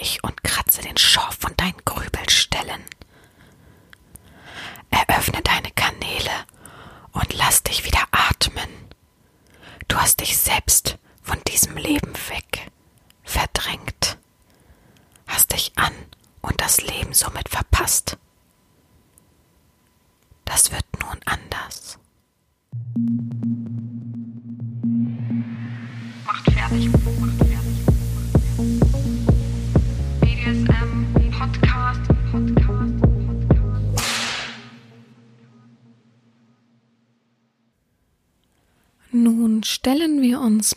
ich und kratze den Schorf von deinen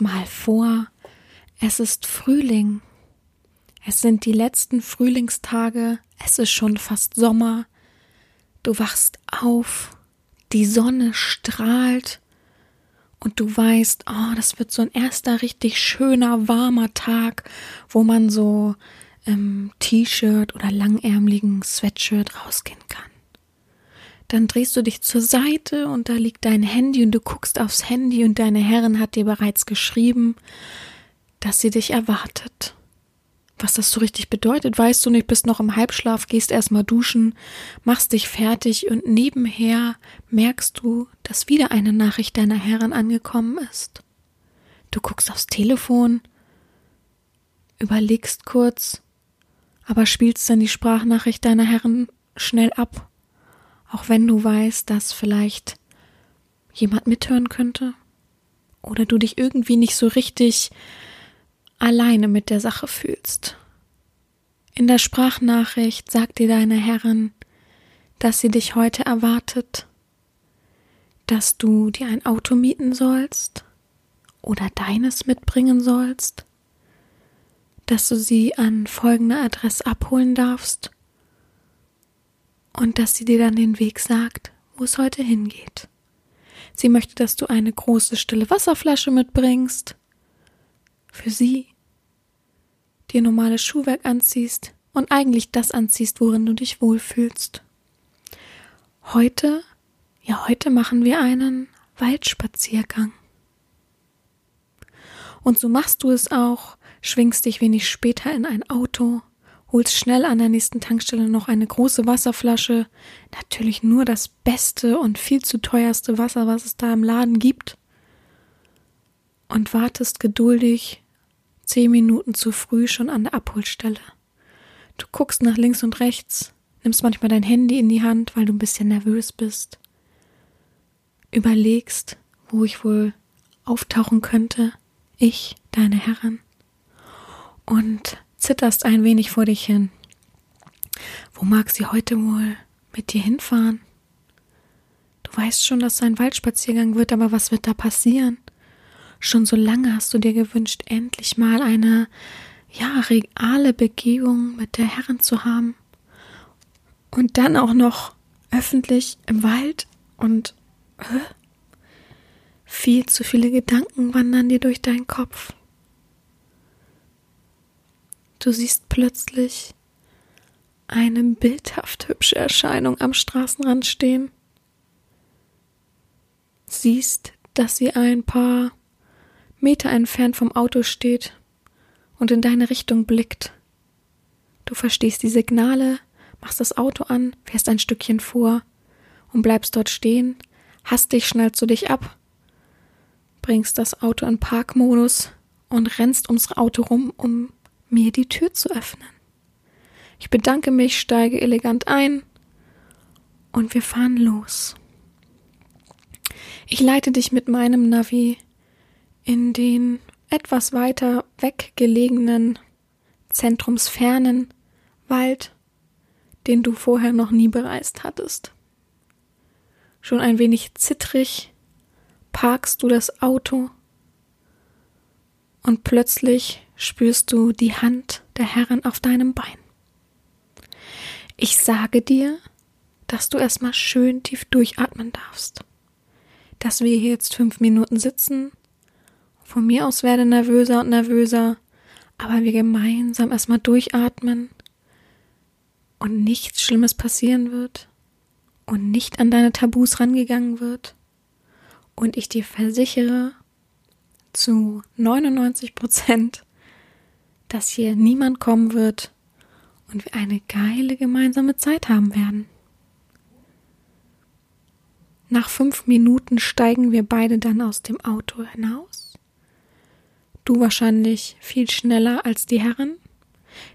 mal vor, es ist Frühling. Es sind die letzten Frühlingstage, es ist schon fast Sommer. Du wachst auf, die Sonne strahlt und du weißt, oh, das wird so ein erster richtig schöner, warmer Tag, wo man so im T-Shirt oder langärmeligen Sweatshirt rausgehen kann. Dann drehst du dich zur Seite und da liegt dein Handy und du guckst aufs Handy und deine Herrin hat dir bereits geschrieben, dass sie dich erwartet. Was das so richtig bedeutet, weißt du nicht, bist noch im Halbschlaf, gehst erstmal duschen, machst dich fertig und nebenher merkst du, dass wieder eine Nachricht deiner Herrin angekommen ist. Du guckst aufs Telefon, überlegst kurz, aber spielst dann die Sprachnachricht deiner Herren schnell ab, auch wenn du weißt, dass vielleicht jemand mithören könnte oder du dich irgendwie nicht so richtig alleine mit der Sache fühlst. In der Sprachnachricht sagt dir deine Herrin, dass sie dich heute erwartet, dass du dir ein Auto mieten sollst oder deines mitbringen sollst, dass du sie an folgender Adresse abholen darfst und dass sie dir dann den Weg sagt, wo es heute hingeht. Sie möchte, dass du eine große stille Wasserflasche mitbringst für sie, dir normales Schuhwerk anziehst und eigentlich das anziehst, worin du dich wohlfühlst. Heute, ja, heute machen wir einen Waldspaziergang. Und so machst du es auch, schwingst dich wenig später in ein Auto, holst schnell an der nächsten Tankstelle noch eine große Wasserflasche, natürlich nur das beste und viel zu teuerste Wasser, was es da im Laden gibt, und wartest geduldig zehn Minuten zu früh schon an der Abholstelle. Du guckst nach links und rechts, nimmst manchmal dein Handy in die Hand, weil du ein bisschen nervös bist, überlegst, wo ich wohl auftauchen könnte, ich, deine Herren, und zitterst ein wenig vor dich hin. Wo mag sie heute wohl mit dir hinfahren? Du weißt schon, dass es ein Waldspaziergang wird, aber was wird da passieren? Schon so lange hast du dir gewünscht, endlich mal eine, ja, reale Begehung mit der Herrin zu haben. Und dann auch noch öffentlich im Wald und hä? viel zu viele Gedanken wandern dir durch deinen Kopf. Du siehst plötzlich eine bildhaft hübsche Erscheinung am Straßenrand stehen. Siehst, dass sie ein paar Meter entfernt vom Auto steht und in deine Richtung blickt. Du verstehst die Signale, machst das Auto an, fährst ein Stückchen vor und bleibst dort stehen, hast dich schnell zu dich ab, bringst das Auto in Parkmodus und rennst ums Auto rum, um mir die Tür zu öffnen. Ich bedanke mich, steige elegant ein und wir fahren los. Ich leite dich mit meinem Navi in den etwas weiter weggelegenen, zentrumsfernen Wald, den du vorher noch nie bereist hattest. Schon ein wenig zittrig parkst du das Auto und plötzlich spürst du die Hand der Herrin auf deinem Bein. Ich sage dir, dass du erstmal schön tief durchatmen darfst, dass wir hier jetzt fünf Minuten sitzen von mir aus werde nervöser und nervöser, aber wir gemeinsam erstmal durchatmen und nichts Schlimmes passieren wird und nicht an deine Tabus rangegangen wird und ich dir versichere zu 99 Prozent, dass hier niemand kommen wird und wir eine geile gemeinsame Zeit haben werden. Nach fünf Minuten steigen wir beide dann aus dem Auto hinaus. Du wahrscheinlich viel schneller als die Herren.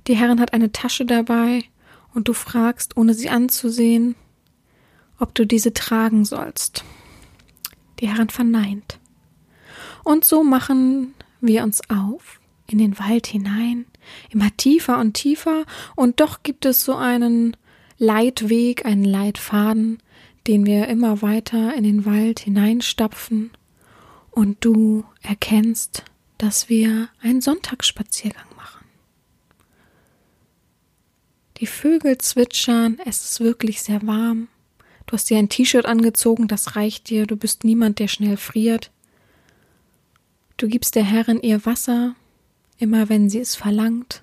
Die Herren hat eine Tasche dabei und du fragst, ohne sie anzusehen, ob du diese tragen sollst. Die Herren verneint. Und so machen wir uns auf in den Wald hinein, immer tiefer und tiefer, und doch gibt es so einen Leitweg, einen Leitfaden, den wir immer weiter in den Wald hineinstapfen, und du erkennst, dass wir einen Sonntagsspaziergang machen. Die Vögel zwitschern, es ist wirklich sehr warm. Du hast dir ein T-Shirt angezogen, das reicht dir, du bist niemand, der schnell friert. Du gibst der Herrin ihr Wasser, immer wenn sie es verlangt.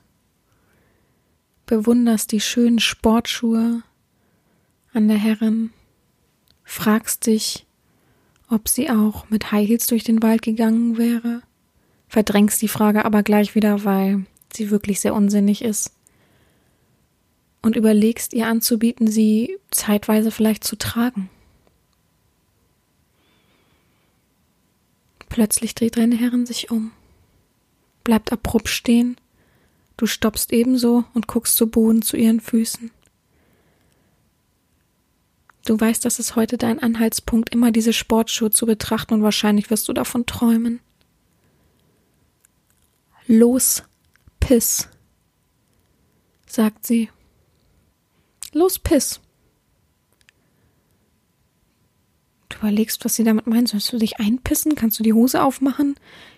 Bewunderst die schönen Sportschuhe an der Herrin, fragst dich, ob sie auch mit High Heels durch den Wald gegangen wäre, verdrängst die Frage aber gleich wieder, weil sie wirklich sehr unsinnig ist und überlegst ihr anzubieten, sie zeitweise vielleicht zu tragen. Plötzlich dreht deine Herrin sich um, bleibt abrupt stehen, du stoppst ebenso und guckst zu Boden zu ihren Füßen. Du weißt, dass es heute dein Anhaltspunkt, immer diese Sportschuhe zu betrachten und wahrscheinlich wirst du davon träumen. Los, Piss, sagt sie. Los, Piss. Überlegst, was sie damit meint. Sollst du dich einpissen? Kannst du die Hose aufmachen?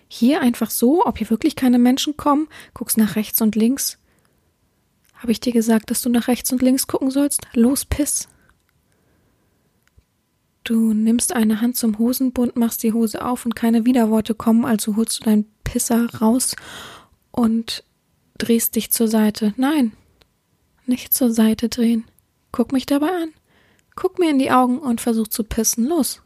Hier einfach so, ob hier wirklich keine Menschen kommen? Guckst nach rechts und links. Habe ich dir gesagt, dass du nach rechts und links gucken sollst? Los, Piss. Du nimmst eine Hand zum Hosenbund, machst die Hose auf und keine Widerworte kommen, also holst du deinen Pisser raus und drehst dich zur Seite. Nein, nicht zur Seite drehen. Guck mich dabei an. Guck mir in die Augen und versuch zu pissen. Los.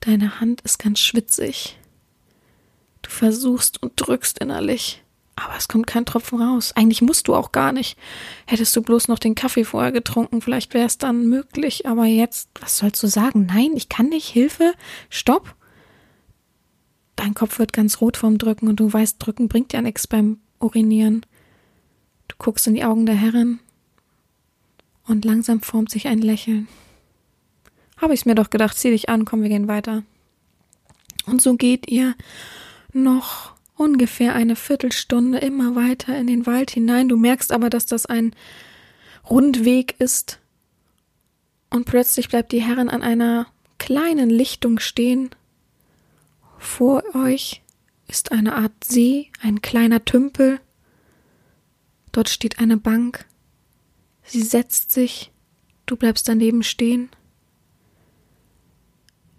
Deine Hand ist ganz schwitzig. Du versuchst und drückst innerlich. Aber es kommt kein Tropfen raus. Eigentlich musst du auch gar nicht. Hättest du bloß noch den Kaffee vorher getrunken, vielleicht wäre es dann möglich. Aber jetzt, was sollst du sagen? Nein, ich kann nicht. Hilfe. Stopp. Dein Kopf wird ganz rot vom Drücken und du weißt, drücken bringt ja nichts beim Urinieren. Du guckst in die Augen der Herrin und langsam formt sich ein Lächeln. Habe ich mir doch gedacht, zieh dich an, komm, wir gehen weiter. Und so geht ihr noch ungefähr eine Viertelstunde immer weiter in den Wald hinein. Du merkst aber, dass das ein Rundweg ist. Und plötzlich bleibt die Herrin an einer kleinen Lichtung stehen. Vor euch ist eine Art See, ein kleiner Tümpel. Dort steht eine Bank. Sie setzt sich. Du bleibst daneben stehen.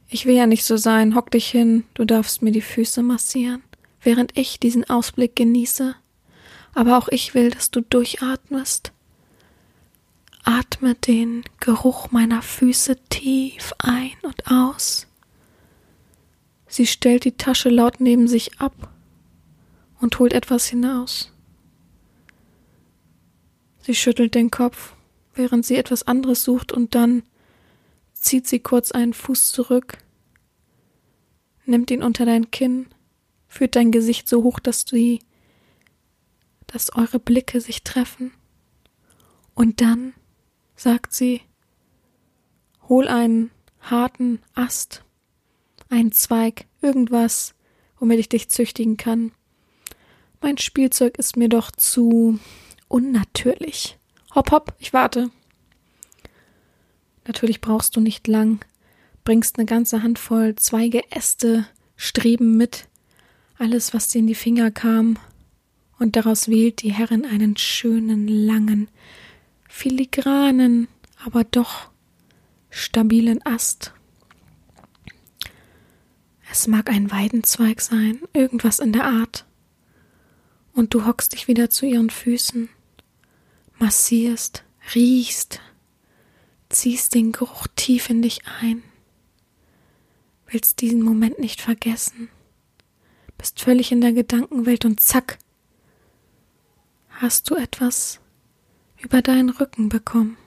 Ich will ja nicht so sein. Hock dich hin. Du darfst mir die Füße massieren während ich diesen Ausblick genieße, aber auch ich will, dass du durchatmest. Atme den Geruch meiner Füße tief ein und aus. Sie stellt die Tasche laut neben sich ab und holt etwas hinaus. Sie schüttelt den Kopf, während sie etwas anderes sucht, und dann zieht sie kurz einen Fuß zurück, nimmt ihn unter dein Kinn führt dein Gesicht so hoch, dass du dass eure Blicke sich treffen. Und dann, sagt sie, hol einen harten Ast, einen Zweig, irgendwas, womit ich dich züchtigen kann. Mein Spielzeug ist mir doch zu unnatürlich. Hopp, hopp, ich warte. Natürlich brauchst du nicht lang, bringst eine ganze Handvoll Zweige, Äste, Streben mit, alles, was dir in die Finger kam, und daraus wählt die Herrin einen schönen, langen, filigranen, aber doch stabilen Ast. Es mag ein Weidenzweig sein, irgendwas in der Art. Und du hockst dich wieder zu ihren Füßen, massierst, riechst, ziehst den Geruch tief in dich ein, willst diesen Moment nicht vergessen bist völlig in der Gedankenwelt und zack, hast du etwas über deinen Rücken bekommen.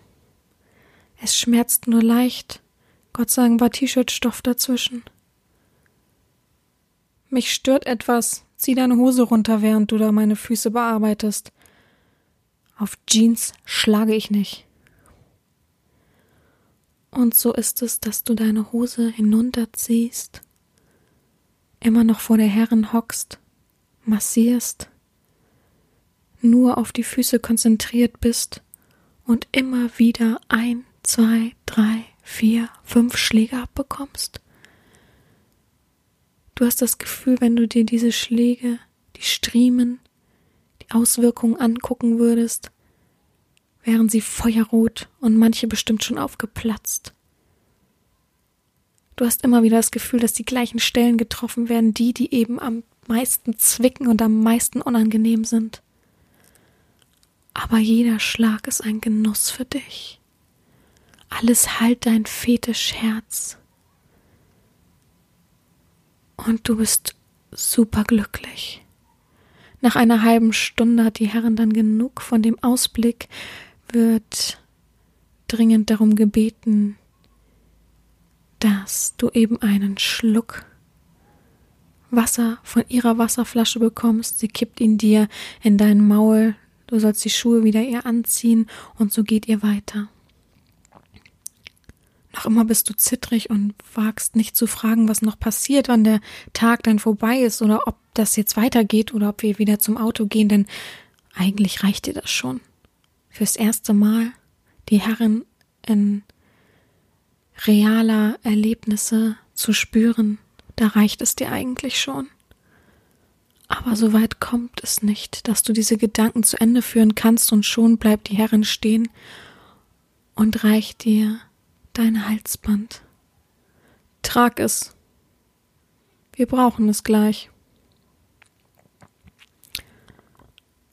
Es schmerzt nur leicht, Gott Dank war T-Shirt-Stoff dazwischen. Mich stört etwas, zieh deine Hose runter, während du da meine Füße bearbeitest. Auf Jeans schlage ich nicht. Und so ist es, dass du deine Hose hinunterziehst, immer noch vor der Herren hockst, massierst, nur auf die Füße konzentriert bist und immer wieder ein, zwei, drei, vier, fünf Schläge abbekommst. Du hast das Gefühl, wenn du dir diese Schläge, die Striemen, Auswirkungen angucken würdest, wären sie feuerrot und manche bestimmt schon aufgeplatzt. Du hast immer wieder das Gefühl, dass die gleichen Stellen getroffen werden, die, die eben am meisten zwicken und am meisten unangenehm sind. Aber jeder Schlag ist ein Genuss für dich. Alles halt dein Fetischherz. Und du bist superglücklich. Nach einer halben Stunde hat die Herrin dann genug von dem Ausblick, wird dringend darum gebeten, dass du eben einen Schluck Wasser von ihrer Wasserflasche bekommst. Sie kippt ihn dir in dein Maul. Du sollst die Schuhe wieder ihr anziehen und so geht ihr weiter. Noch immer bist du zittrig und wagst nicht zu fragen, was noch passiert, wann der Tag dann vorbei ist oder ob das jetzt weitergeht oder ob wir wieder zum Auto gehen, denn eigentlich reicht dir das schon. Fürs erste Mal die Herren in realer Erlebnisse zu spüren, da reicht es dir eigentlich schon. Aber so weit kommt es nicht, dass du diese Gedanken zu Ende führen kannst und schon bleibt die Herrin stehen und reicht dir dein Halsband. Trag es. Wir brauchen es gleich.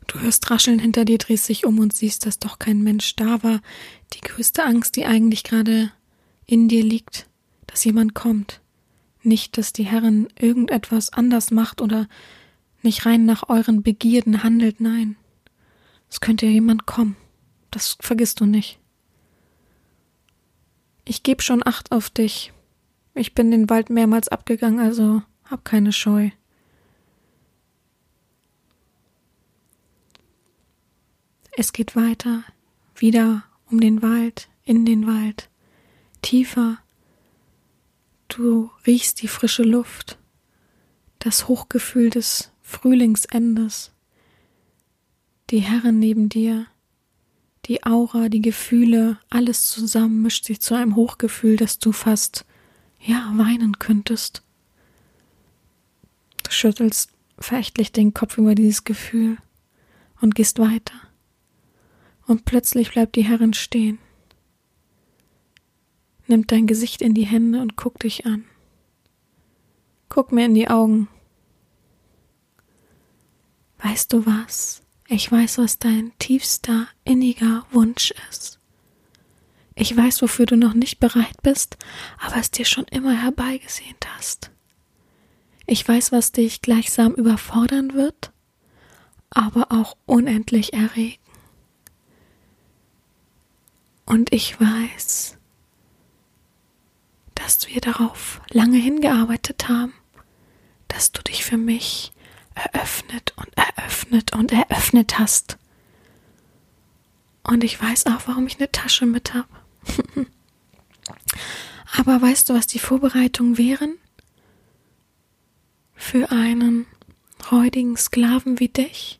Du hörst Rascheln hinter dir, drehst dich um und siehst, dass doch kein Mensch da war. Die größte Angst, die eigentlich gerade in dir liegt, dass jemand kommt. Nicht, dass die Herrin irgendetwas anders macht oder nicht rein nach euren Begierden handelt, nein. Es könnte ja jemand kommen. Das vergisst du nicht. Ich geb schon Acht auf dich. Ich bin den Wald mehrmals abgegangen, also hab keine Scheu. Es geht weiter, wieder um den Wald, in den Wald, tiefer. Du riechst die frische Luft, das Hochgefühl des Frühlingsendes, die Herren neben dir, die Aura, die Gefühle, alles zusammen mischt sich zu einem Hochgefühl, dass du fast, ja, weinen könntest. Du schüttelst verächtlich den Kopf über dieses Gefühl und gehst weiter. Und plötzlich bleibt die Herrin stehen, nimmt dein Gesicht in die Hände und guckt dich an. Guck mir in die Augen. Weißt du was? Ich weiß, was dein tiefster, inniger Wunsch ist. Ich weiß, wofür du noch nicht bereit bist, aber es dir schon immer herbeigesehnt hast. Ich weiß, was dich gleichsam überfordern wird, aber auch unendlich erregen. Und ich weiß, dass wir darauf lange hingearbeitet haben, dass du dich für mich eröffnet und eröffnet und eröffnet hast. Und ich weiß auch, warum ich eine Tasche mit habe. Aber weißt du, was die Vorbereitungen wären? Für einen räudigen Sklaven wie dich,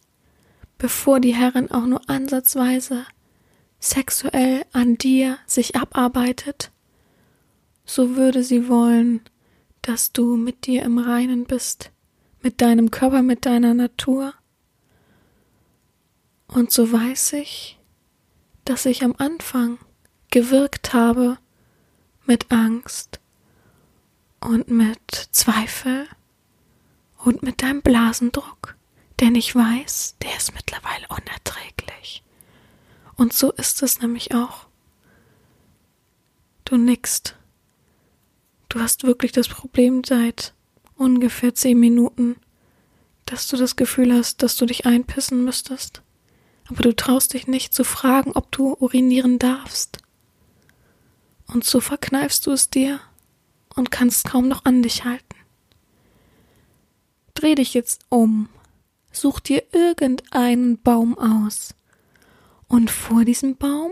bevor die Herrin auch nur ansatzweise sexuell an dir sich abarbeitet, so würde sie wollen, dass du mit dir im Reinen bist, mit deinem Körper, mit deiner Natur. Und so weiß ich, dass ich am Anfang gewirkt habe mit Angst und mit Zweifel und mit deinem Blasendruck, denn ich weiß, der ist mittlerweile unerträglich. Und so ist es nämlich auch. Du nickst. Du hast wirklich das Problem seit ungefähr zehn Minuten, dass du das Gefühl hast, dass du dich einpissen müsstest, aber du traust dich nicht zu fragen, ob du urinieren darfst. Und so verkneifst du es dir und kannst kaum noch an dich halten. Dreh dich jetzt um, such dir irgendeinen Baum aus, und vor diesem Baum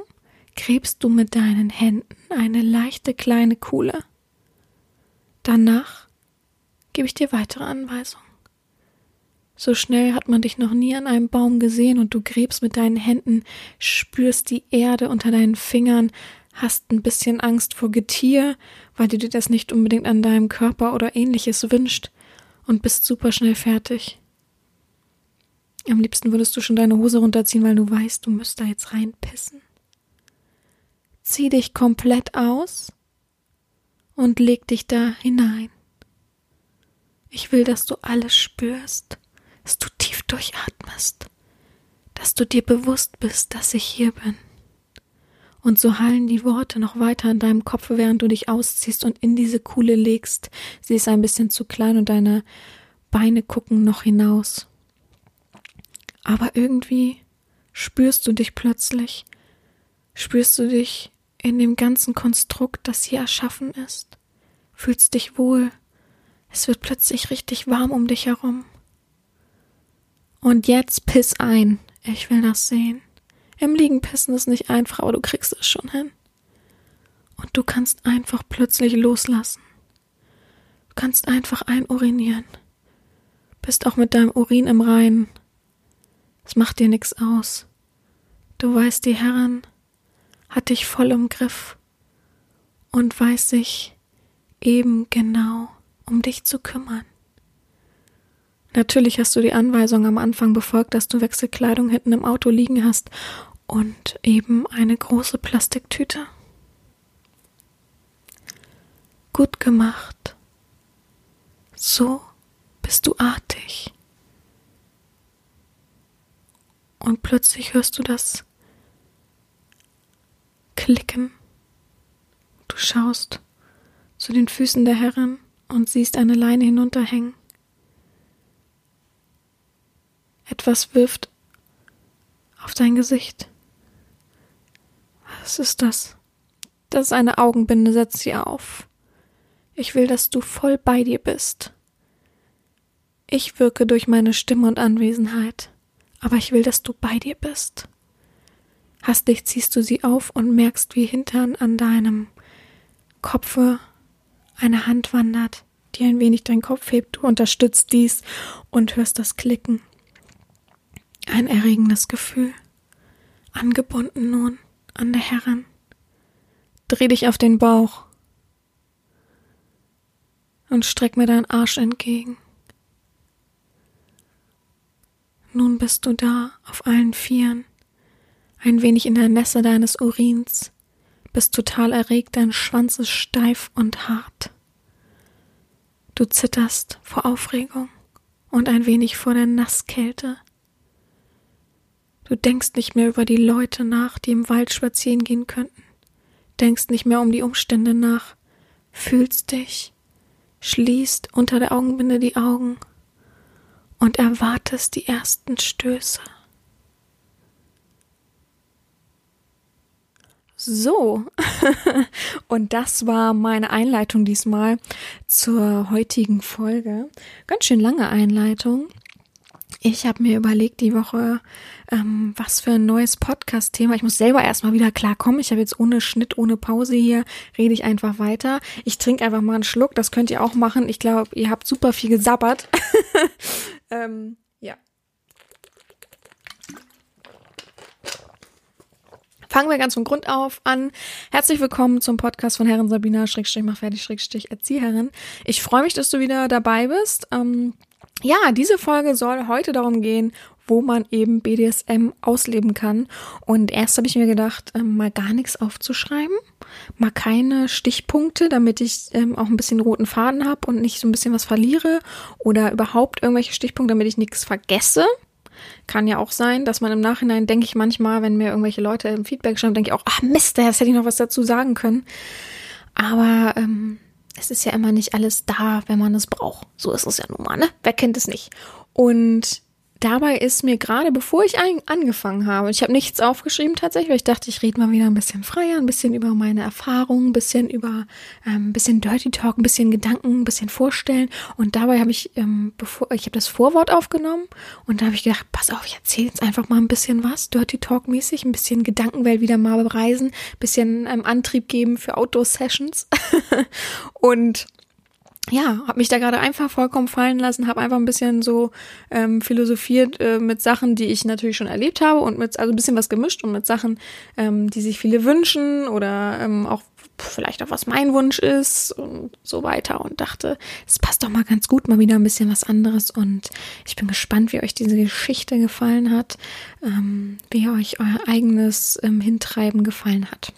gräbst du mit deinen Händen eine leichte kleine Kuhle. Danach gebe ich dir weitere Anweisungen. So schnell hat man dich noch nie an einem Baum gesehen und du gräbst mit deinen Händen, spürst die Erde unter deinen Fingern, hast ein bisschen Angst vor Getier, weil du dir das nicht unbedingt an deinem Körper oder ähnliches wünscht und bist super schnell fertig. Am liebsten würdest du schon deine Hose runterziehen, weil du weißt, du müsst da jetzt reinpissen. Zieh dich komplett aus und leg dich da hinein. Ich will, dass du alles spürst, dass du tief durchatmest, dass du dir bewusst bist, dass ich hier bin. Und so hallen die Worte noch weiter in deinem Kopf, während du dich ausziehst und in diese Kuhle legst. Sie ist ein bisschen zu klein und deine Beine gucken noch hinaus. Aber irgendwie spürst du dich plötzlich, spürst du dich in dem ganzen Konstrukt, das hier erschaffen ist, fühlst dich wohl, es wird plötzlich richtig warm um dich herum. Und jetzt piss ein, ich will das sehen. Im Liegen pissen ist nicht einfach, aber du kriegst es schon hin. Und du kannst einfach plötzlich loslassen. Du kannst einfach einurinieren. Bist auch mit deinem Urin im Reinen. Es macht dir nichts aus. Du weißt, die Herren hat dich voll im Griff und weiß sich eben genau um dich zu kümmern. Natürlich hast du die Anweisung am Anfang befolgt, dass du Wechselkleidung hinten im Auto liegen hast und eben eine große Plastiktüte. Gut gemacht. So bist du artig. Und plötzlich hörst du das Klicken. Du schaust zu den Füßen der Herrin und siehst eine Leine hinunterhängen. Etwas wirft auf dein Gesicht. Was ist das? Das ist eine Augenbinde, setz sie auf. Ich will, dass du voll bei dir bist. Ich wirke durch meine Stimme und Anwesenheit aber ich will, dass du bei dir bist. Hastig ziehst du sie auf und merkst, wie hintern an deinem Kopfe eine Hand wandert, die ein wenig deinen Kopf hebt. Du unterstützt dies und hörst das Klicken. Ein erregendes Gefühl. Angebunden nun an der Herrin. Dreh dich auf den Bauch und streck mir deinen Arsch entgegen. Nun bist du da auf allen Vieren, ein wenig in der Nässe deines Urins, bist total erregt, dein Schwanz ist steif und hart. Du zitterst vor Aufregung und ein wenig vor der Nasskälte. Du denkst nicht mehr über die Leute nach, die im Wald spazieren gehen könnten, denkst nicht mehr um die Umstände nach, fühlst dich, schließt unter der Augenbinde die Augen und erwartest die ersten Stöße. So, und das war meine Einleitung diesmal zur heutigen Folge. Ganz schön lange Einleitung. Ich habe mir überlegt die Woche, ähm, was für ein neues Podcast-Thema. Ich muss selber erstmal wieder klarkommen. Ich habe jetzt ohne Schnitt, ohne Pause hier, rede ich einfach weiter. Ich trinke einfach mal einen Schluck, das könnt ihr auch machen. Ich glaube, ihr habt super viel gesabbert. ähm, ja. Fangen wir ganz von Grund auf an. Herzlich willkommen zum Podcast von Herren Sabina, Schrägstrich, mach fertig, Schrägstrich, Erzieherin. Ich freue mich, dass du wieder dabei bist. Ähm, ja, diese Folge soll heute darum gehen, wo man eben BDSM ausleben kann. Und erst habe ich mir gedacht, ähm, mal gar nichts aufzuschreiben, mal keine Stichpunkte, damit ich ähm, auch ein bisschen roten Faden habe und nicht so ein bisschen was verliere oder überhaupt irgendwelche Stichpunkte, damit ich nichts vergesse. Kann ja auch sein, dass man im Nachhinein, denke ich manchmal, wenn mir irgendwelche Leute im Feedback schreiben, denke ich auch, ach Mist, jetzt hätte ich noch was dazu sagen können. Aber ähm, es ist ja immer nicht alles da, wenn man es braucht. So ist es ja nun mal, ne? Wer kennt es nicht? Und dabei ist mir gerade, bevor ich angefangen habe, ich habe nichts aufgeschrieben tatsächlich, weil ich dachte, ich rede mal wieder ein bisschen freier, ein bisschen über meine Erfahrungen, ein bisschen über ähm, ein bisschen Dirty Talk, ein bisschen Gedanken, ein bisschen vorstellen. Und dabei habe ich, ähm, bevor ich habe das Vorwort aufgenommen und da habe ich gedacht, pass auf, ich erzähle jetzt einfach mal ein bisschen was, Dirty Talk mäßig, ein bisschen Gedankenwelt wieder mal bereisen, ein bisschen ähm, Antrieb geben für Outdoor-Sessions. und ja, habe mich da gerade einfach vollkommen fallen lassen, habe einfach ein bisschen so ähm, philosophiert äh, mit Sachen, die ich natürlich schon erlebt habe und mit also ein bisschen was gemischt und mit Sachen, ähm, die sich viele wünschen oder ähm, auch vielleicht auch was mein Wunsch ist und so weiter und dachte, es passt doch mal ganz gut, mal wieder ein bisschen was anderes und ich bin gespannt, wie euch diese Geschichte gefallen hat, ähm, wie euch euer eigenes ähm, Hintreiben gefallen hat.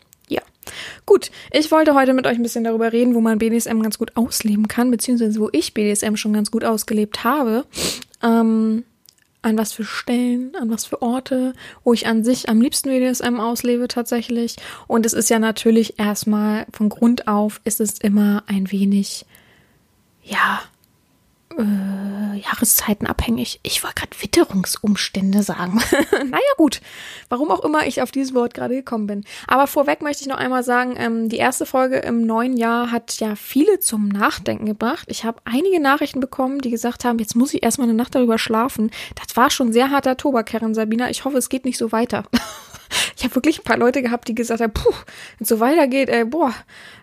Gut, ich wollte heute mit euch ein bisschen darüber reden, wo man BDSM ganz gut ausleben kann, beziehungsweise wo ich BDSM schon ganz gut ausgelebt habe. Ähm, an was für Stellen, an was für Orte, wo ich an sich am liebsten BDSM auslebe tatsächlich. Und es ist ja natürlich erstmal von Grund auf, ist es immer ein wenig, ja, äh, Jahreszeiten abhängig. Ich wollte gerade Witterungsumstände sagen. naja, gut. Warum auch immer ich auf dieses Wort gerade gekommen bin. Aber vorweg möchte ich noch einmal sagen, ähm, die erste Folge im neuen Jahr hat ja viele zum Nachdenken gebracht. Ich habe einige Nachrichten bekommen, die gesagt haben, jetzt muss ich erstmal eine Nacht darüber schlafen. Das war schon sehr harter Tobak, Sabina. Ich hoffe, es geht nicht so weiter. ich habe wirklich ein paar Leute gehabt, die gesagt haben, puh, wenn es so weitergeht, ey, boah,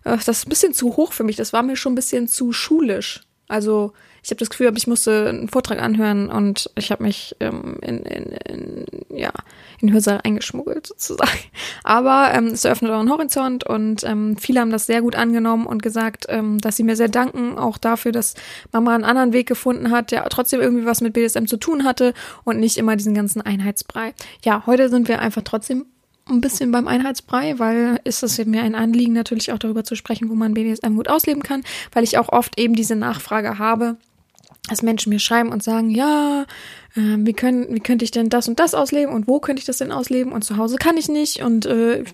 äh, das ist ein bisschen zu hoch für mich. Das war mir schon ein bisschen zu schulisch. Also ich habe das Gefühl, ich musste einen Vortrag anhören und ich habe mich ähm, in, in, in, ja, in Hörsaal eingeschmuggelt sozusagen. Aber ähm, es eröffnet auch einen Horizont und ähm, viele haben das sehr gut angenommen und gesagt, ähm, dass sie mir sehr danken, auch dafür, dass Mama einen anderen Weg gefunden hat, der trotzdem irgendwie was mit BDSM zu tun hatte und nicht immer diesen ganzen Einheitsbrei. Ja, heute sind wir einfach trotzdem ein bisschen beim Einheitsbrei, weil ist es mir ein Anliegen, natürlich auch darüber zu sprechen, wo man BDSM gut ausleben kann, weil ich auch oft eben diese Nachfrage habe, dass Menschen mir schreiben und sagen, ja, äh, wie, können, wie könnte ich denn das und das ausleben und wo könnte ich das denn ausleben und zu Hause kann ich nicht und äh,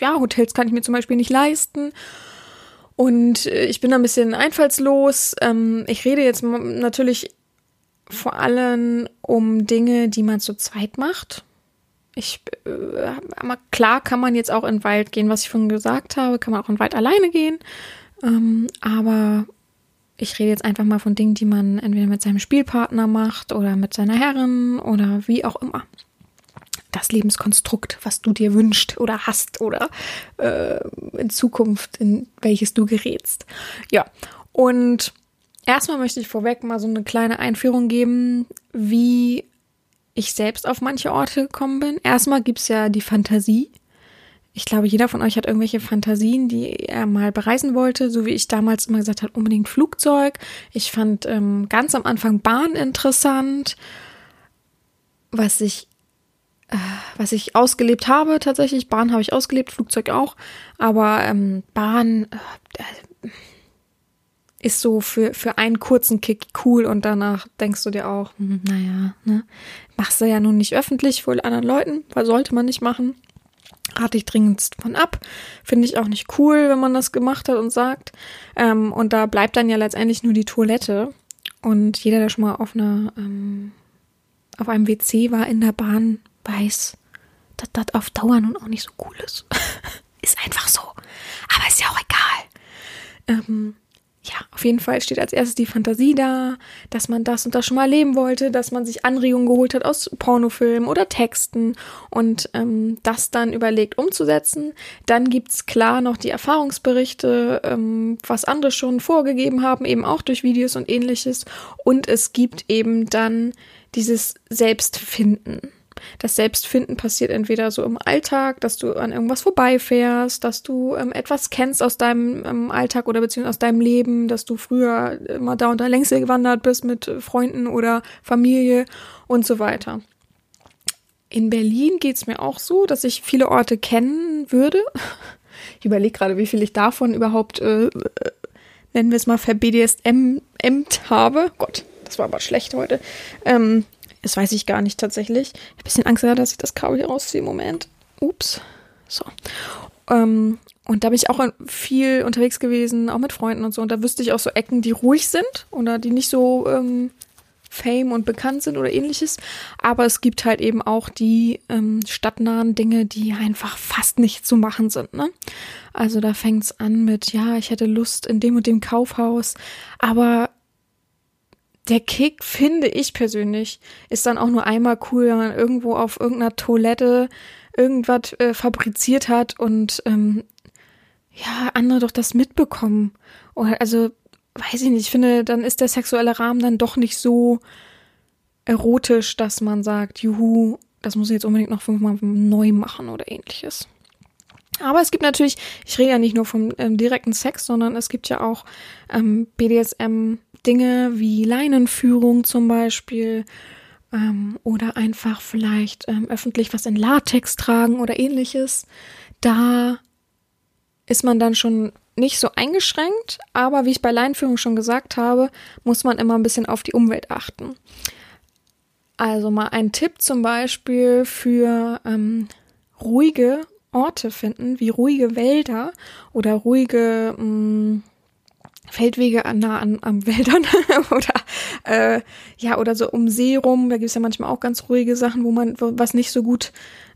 ja, Hotels kann ich mir zum Beispiel nicht leisten. Und äh, ich bin da ein bisschen einfallslos. Ähm, ich rede jetzt natürlich vor allem um Dinge, die man zu zweit macht. Ich, äh, klar kann man jetzt auch in den Wald gehen, was ich vorhin gesagt habe, kann man auch in den Wald alleine gehen. Ähm, aber ich rede jetzt einfach mal von Dingen, die man entweder mit seinem Spielpartner macht oder mit seiner Herrin oder wie auch immer. Das Lebenskonstrukt, was du dir wünschst oder hast oder äh, in Zukunft, in welches du gerätst. Ja, und erstmal möchte ich vorweg mal so eine kleine Einführung geben, wie ich selbst auf manche Orte gekommen bin. Erstmal gibt's ja die Fantasie, ich glaube, jeder von euch hat irgendwelche Fantasien, die er mal bereisen wollte, so wie ich damals immer gesagt habe, unbedingt Flugzeug. Ich fand ähm, ganz am Anfang Bahn interessant, was ich äh, was ich ausgelebt habe tatsächlich. Bahn habe ich ausgelebt, Flugzeug auch, aber ähm, Bahn äh, ist so für, für einen kurzen Kick cool und danach denkst du dir auch, hm, naja, ne, machst du ja nun nicht öffentlich vor anderen Leuten, weil sollte man nicht machen rate ich dringendst von ab. Finde ich auch nicht cool, wenn man das gemacht hat und sagt. Ähm, und da bleibt dann ja letztendlich nur die Toilette. Und jeder, der schon mal auf einer, ähm, auf einem WC war in der Bahn, weiß, dass das auf Dauer nun auch nicht so cool ist. ist einfach so. Aber ist ja auch egal. Ähm, ja, auf jeden Fall steht als erstes die Fantasie da, dass man das und das schon mal erleben wollte, dass man sich Anregungen geholt hat aus Pornofilmen oder Texten und ähm, das dann überlegt umzusetzen. Dann gibt's klar noch die Erfahrungsberichte, ähm, was andere schon vorgegeben haben, eben auch durch Videos und ähnliches. Und es gibt eben dann dieses Selbstfinden. Das Selbstfinden passiert entweder so im Alltag, dass du an irgendwas vorbeifährst, dass du ähm, etwas kennst aus deinem ähm, Alltag oder beziehungsweise aus deinem Leben, dass du früher immer da und da längs gewandert bist mit Freunden oder Familie und so weiter. In Berlin geht's mir auch so, dass ich viele Orte kennen würde. Ich überlege gerade, wie viel ich davon überhaupt, äh, äh nennen wir es mal, verbDSM-emt habe. Gott, das war aber schlecht heute. Ähm, das weiß ich gar nicht tatsächlich. Ich habe ein bisschen Angst, dass ich das Kabel hier rausziehe. Moment. Ups. So. Ähm, und da bin ich auch viel unterwegs gewesen, auch mit Freunden und so. Und da wüsste ich auch so Ecken, die ruhig sind oder die nicht so ähm, Fame und bekannt sind oder ähnliches. Aber es gibt halt eben auch die ähm, stadtnahen Dinge, die einfach fast nicht zu machen sind. Ne? Also da fängt's an mit, ja, ich hätte Lust in dem und dem Kaufhaus, aber der Kick, finde ich persönlich, ist dann auch nur einmal cool, wenn man irgendwo auf irgendeiner Toilette irgendwas äh, fabriziert hat und ähm, ja, andere doch das mitbekommen. Oder also, weiß ich nicht, ich finde, dann ist der sexuelle Rahmen dann doch nicht so erotisch, dass man sagt, juhu, das muss ich jetzt unbedingt noch fünfmal neu machen oder ähnliches. Aber es gibt natürlich, ich rede ja nicht nur vom ähm, direkten Sex, sondern es gibt ja auch ähm, BDSM-Dinge wie Leinenführung zum Beispiel ähm, oder einfach vielleicht ähm, öffentlich was in Latex tragen oder ähnliches. Da ist man dann schon nicht so eingeschränkt, aber wie ich bei Leinenführung schon gesagt habe, muss man immer ein bisschen auf die Umwelt achten. Also mal ein Tipp zum Beispiel für ähm, ruhige Orte finden, wie ruhige Wälder oder ruhige mh, mm, Feldwege nah an, am Wäldern oder äh, ja oder so um See rum. Da gibt es ja manchmal auch ganz ruhige Sachen, wo man was nicht so gut